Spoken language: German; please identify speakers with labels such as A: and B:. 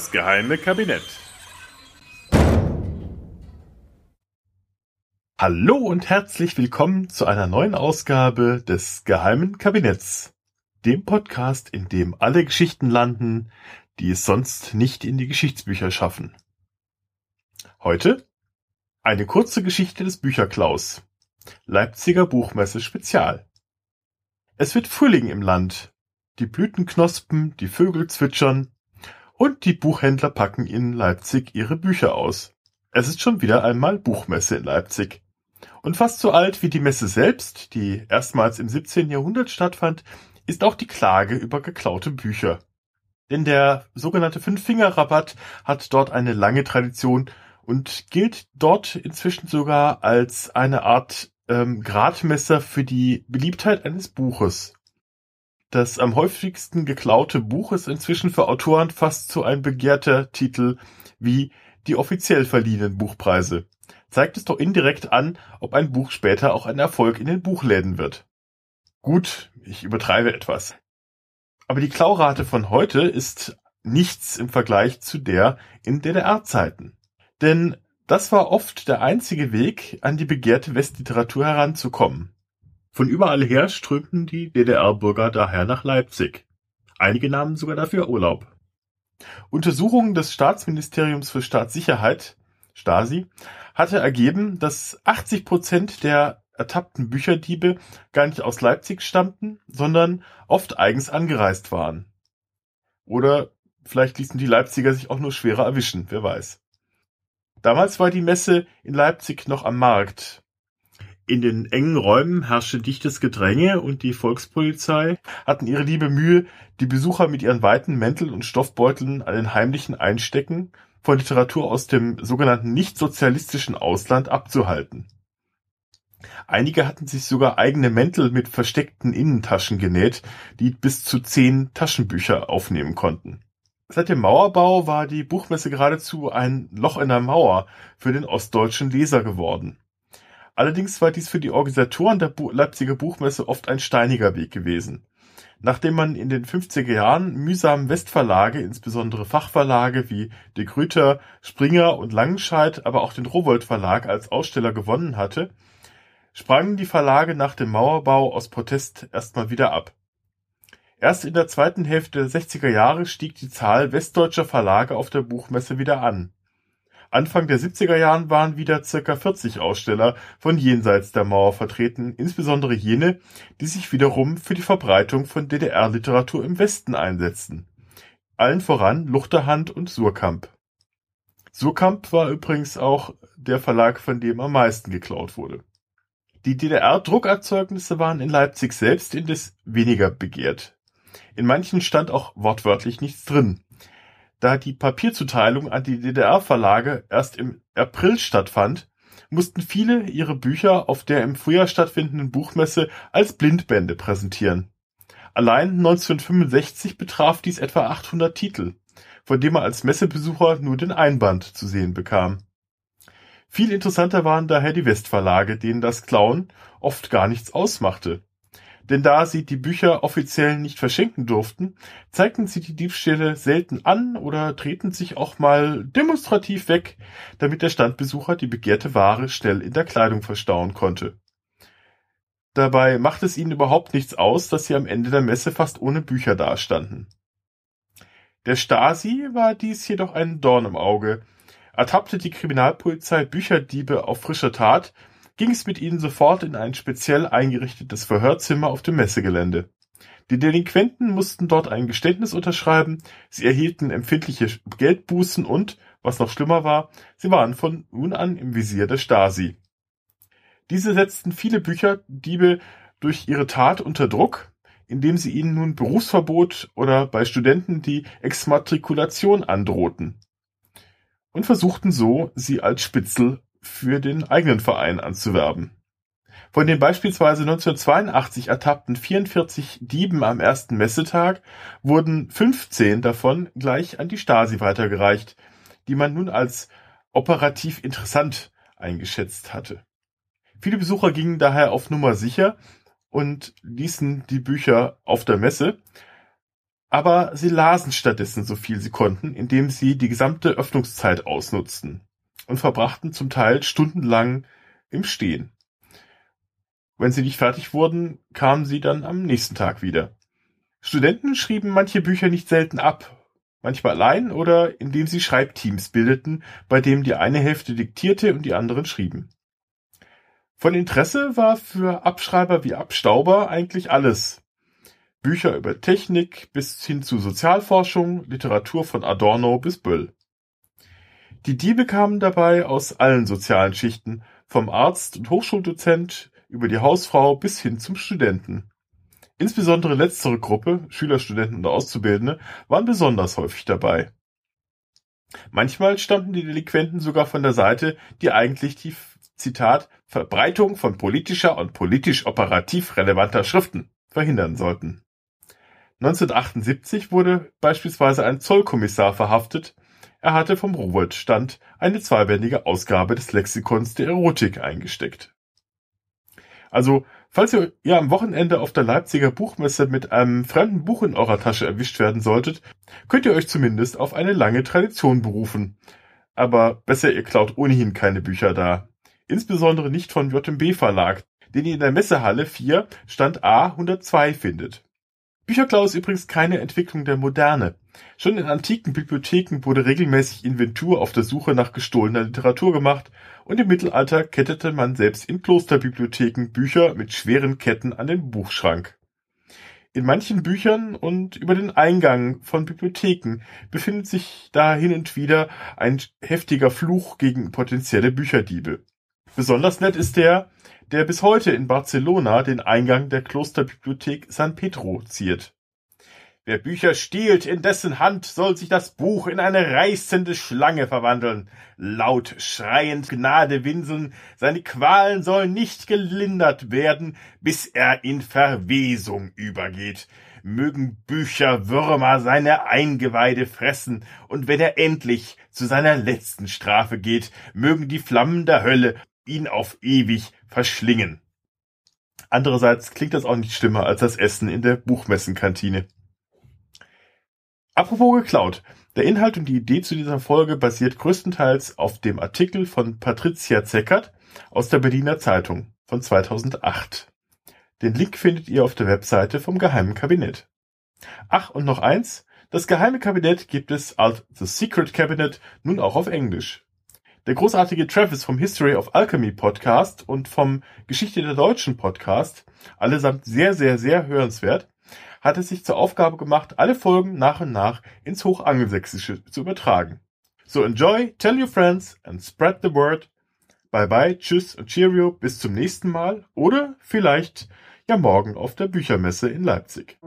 A: Das geheime Kabinett. Hallo und herzlich willkommen zu einer neuen Ausgabe des geheimen Kabinetts, dem Podcast, in dem alle Geschichten landen, die es sonst nicht in die Geschichtsbücher schaffen. Heute eine kurze Geschichte des Bücherklaus. Leipziger Buchmesse Spezial. Es wird Frühling im Land. Die Blüten knospen, die Vögel zwitschern und die Buchhändler packen in Leipzig ihre Bücher aus. Es ist schon wieder einmal Buchmesse in Leipzig. Und fast so alt wie die Messe selbst, die erstmals im 17. Jahrhundert stattfand, ist auch die Klage über geklaute Bücher. Denn der sogenannte Fünf-Finger-Rabatt hat dort eine lange Tradition und gilt dort inzwischen sogar als eine Art ähm, Gradmesser für die Beliebtheit eines Buches. Das am häufigsten geklaute Buch ist inzwischen für Autoren fast so ein begehrter Titel wie die offiziell verliehenen Buchpreise. Zeigt es doch indirekt an, ob ein Buch später auch ein Erfolg in den Buchläden wird. Gut, ich übertreibe etwas. Aber die Klaurate von heute ist nichts im Vergleich zu der in DDR-Zeiten. Denn das war oft der einzige Weg, an die begehrte Westliteratur heranzukommen. Von überall her strömten die DDR-Bürger daher nach Leipzig. Einige nahmen sogar dafür Urlaub. Untersuchungen des Staatsministeriums für Staatssicherheit Stasi hatte ergeben, dass 80 Prozent der ertappten Bücherdiebe gar nicht aus Leipzig stammten, sondern oft eigens angereist waren. Oder vielleicht ließen die Leipziger sich auch nur schwerer erwischen, wer weiß. Damals war die Messe in Leipzig noch am Markt. In den engen Räumen herrschte dichtes Gedränge und die Volkspolizei hatten ihre liebe Mühe, die Besucher mit ihren weiten Mänteln und Stoffbeuteln an den heimlichen Einstecken von Literatur aus dem sogenannten nicht-sozialistischen Ausland abzuhalten. Einige hatten sich sogar eigene Mäntel mit versteckten Innentaschen genäht, die bis zu zehn Taschenbücher aufnehmen konnten. Seit dem Mauerbau war die Buchmesse geradezu ein Loch in der Mauer für den ostdeutschen Leser geworden. Allerdings war dies für die Organisatoren der Leipziger Buchmesse oft ein steiniger Weg gewesen. Nachdem man in den 50er Jahren mühsam Westverlage, insbesondere Fachverlage wie De Gruyter, Springer und Langenscheidt, aber auch den Rowold Verlag als Aussteller gewonnen hatte, sprangen die Verlage nach dem Mauerbau aus Protest erstmal wieder ab. Erst in der zweiten Hälfte der 60er Jahre stieg die Zahl westdeutscher Verlage auf der Buchmesse wieder an. Anfang der 70er Jahren waren wieder circa 40 Aussteller von jenseits der Mauer vertreten, insbesondere jene, die sich wiederum für die Verbreitung von DDR-Literatur im Westen einsetzten. Allen voran Luchterhand und Surkamp. Surkamp war übrigens auch der Verlag, von dem am meisten geklaut wurde. Die DDR-Druckerzeugnisse waren in Leipzig selbst indes weniger begehrt. In manchen stand auch wortwörtlich nichts drin. Da die Papierzuteilung an die DDR-Verlage erst im April stattfand, mussten viele ihre Bücher auf der im Frühjahr stattfindenden Buchmesse als Blindbände präsentieren. Allein 1965 betraf dies etwa 800 Titel, von dem man als Messebesucher nur den Einband zu sehen bekam. Viel interessanter waren daher die Westverlage, denen das Klauen oft gar nichts ausmachte denn da sie die Bücher offiziell nicht verschenken durften, zeigten sie die Diebstähle selten an oder drehten sich auch mal demonstrativ weg, damit der Standbesucher die begehrte Ware schnell in der Kleidung verstauen konnte. Dabei macht es ihnen überhaupt nichts aus, dass sie am Ende der Messe fast ohne Bücher dastanden. Der Stasi war dies jedoch ein Dorn im Auge. Ertappte die Kriminalpolizei Bücherdiebe auf frischer Tat, ging es mit ihnen sofort in ein speziell eingerichtetes Verhörzimmer auf dem Messegelände. Die Delinquenten mussten dort ein Geständnis unterschreiben, sie erhielten empfindliche Geldbußen und, was noch schlimmer war, sie waren von nun an im Visier der Stasi. Diese setzten viele Bücherdiebe durch ihre Tat unter Druck, indem sie ihnen nun Berufsverbot oder bei Studenten die Exmatrikulation androhten und versuchten so, sie als Spitzel für den eigenen Verein anzuwerben. Von den beispielsweise 1982 ertappten 44 Dieben am ersten Messetag wurden 15 davon gleich an die Stasi weitergereicht, die man nun als operativ interessant eingeschätzt hatte. Viele Besucher gingen daher auf Nummer sicher und ließen die Bücher auf der Messe. Aber sie lasen stattdessen so viel sie konnten, indem sie die gesamte Öffnungszeit ausnutzten und verbrachten zum Teil stundenlang im Stehen. Wenn sie nicht fertig wurden, kamen sie dann am nächsten Tag wieder. Studenten schrieben manche Bücher nicht selten ab, manchmal allein oder indem sie Schreibteams bildeten, bei dem die eine Hälfte diktierte und die anderen schrieben. Von Interesse war für Abschreiber wie Abstauber eigentlich alles. Bücher über Technik bis hin zu Sozialforschung, Literatur von Adorno bis Böll. Die Diebe kamen dabei aus allen sozialen Schichten, vom Arzt und Hochschuldozent über die Hausfrau bis hin zum Studenten. Insbesondere letztere Gruppe, Schüler, Studenten und Auszubildende, waren besonders häufig dabei. Manchmal stammten die Delinquenten sogar von der Seite, die eigentlich die Zitat Verbreitung von politischer und politisch operativ relevanter Schriften verhindern sollten. 1978 wurde beispielsweise ein Zollkommissar verhaftet, er hatte vom Rowold-Stand eine zweibändige Ausgabe des Lexikons der Erotik eingesteckt. Also, falls ihr, ihr am Wochenende auf der Leipziger Buchmesse mit einem fremden Buch in eurer Tasche erwischt werden solltet, könnt ihr euch zumindest auf eine lange Tradition berufen. Aber besser ihr klaut ohnehin keine Bücher da. Insbesondere nicht von JMB Verlag, den ihr in der Messehalle 4 Stand A 102 findet. Bücherklau ist übrigens keine Entwicklung der Moderne. Schon in antiken Bibliotheken wurde regelmäßig Inventur auf der Suche nach gestohlener Literatur gemacht und im Mittelalter kettete man selbst in Klosterbibliotheken Bücher mit schweren Ketten an den Buchschrank. In manchen Büchern und über den Eingang von Bibliotheken befindet sich da hin und wieder ein heftiger Fluch gegen potenzielle Bücherdiebe. Besonders nett ist der, der bis heute in Barcelona den Eingang der Klosterbibliothek San Pedro ziert. Wer Bücher stiehlt, in dessen Hand soll sich das Buch in eine reißende Schlange verwandeln, laut schreiend Gnade winseln, seine Qualen sollen nicht gelindert werden, bis er in Verwesung übergeht. Mögen Bücherwürmer seine Eingeweide fressen, und wenn er endlich zu seiner letzten Strafe geht, mögen die Flammen der Hölle ihn auf ewig verschlingen. Andererseits klingt das auch nicht schlimmer als das Essen in der Buchmessenkantine. Apropos geklaut. Der Inhalt und die Idee zu dieser Folge basiert größtenteils auf dem Artikel von Patricia Zeckert aus der Berliner Zeitung von 2008. Den Link findet ihr auf der Webseite vom Geheimen Kabinett. Ach, und noch eins. Das Geheime Kabinett gibt es als The Secret Cabinet nun auch auf Englisch. Der großartige Travis vom History of Alchemy Podcast und vom Geschichte der Deutschen Podcast, allesamt sehr, sehr, sehr hörenswert, hat es sich zur Aufgabe gemacht, alle Folgen nach und nach ins Hochangelsächsische zu übertragen. So enjoy, tell your friends and spread the word. Bye bye, tschüss und cheerio, bis zum nächsten Mal oder vielleicht ja morgen auf der Büchermesse in Leipzig.